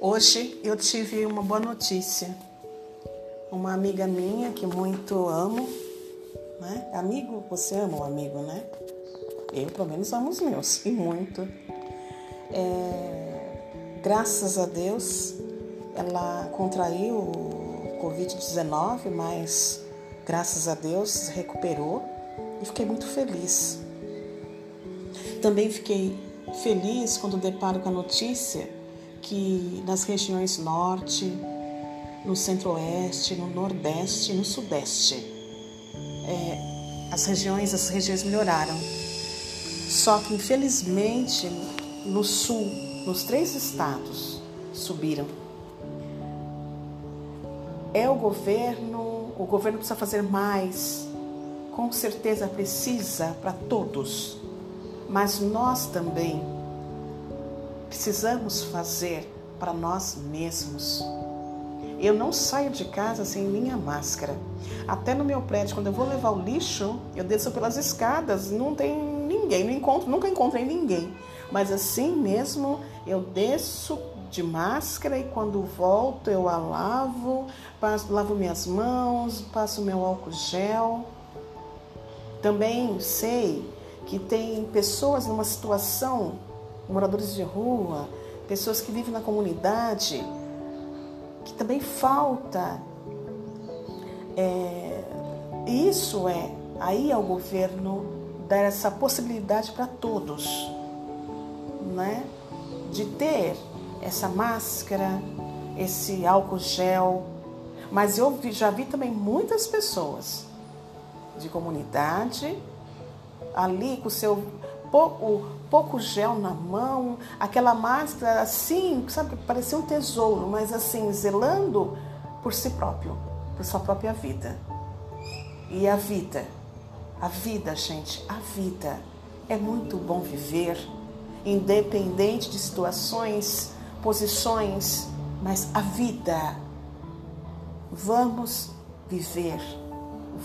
Hoje eu tive uma boa notícia. Uma amiga minha que muito amo, né? Amigo, você ama um amigo, né? Eu, pelo menos, amo os meus, e muito. É, graças a Deus, ela contraiu o Covid-19, mas graças a Deus recuperou e fiquei muito feliz. Também fiquei feliz quando deparo com a notícia que nas regiões norte, no centro-oeste, no nordeste e no sudeste, é, as regiões as regiões melhoraram. Só que infelizmente no sul, nos três estados, subiram. É o governo, o governo precisa fazer mais, com certeza precisa para todos, mas nós também precisamos fazer para nós mesmos. Eu não saio de casa sem minha máscara. Até no meu prédio, quando eu vou levar o lixo, eu desço pelas escadas, não tem ninguém, não encontro, nunca encontrei ninguém. Mas assim mesmo, eu desço de máscara e quando volto eu a lavo, passo, lavo minhas mãos, passo meu álcool gel. Também sei que tem pessoas numa situação moradores de rua, pessoas que vivem na comunidade, que também falta. É, isso é, aí ao governo dar essa possibilidade para todos, né? De ter essa máscara, esse álcool gel. Mas eu já vi também muitas pessoas de comunidade ali com o seu pouco, pouco gel na mão, aquela máscara assim, sabe, parecia um tesouro, mas assim, zelando por si próprio, por sua própria vida. E a vida, a vida, gente, a vida é muito bom viver, independente de situações, posições, mas a vida. Vamos viver,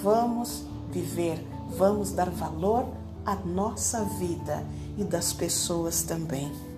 vamos viver, vamos dar valor a nossa vida e das pessoas também.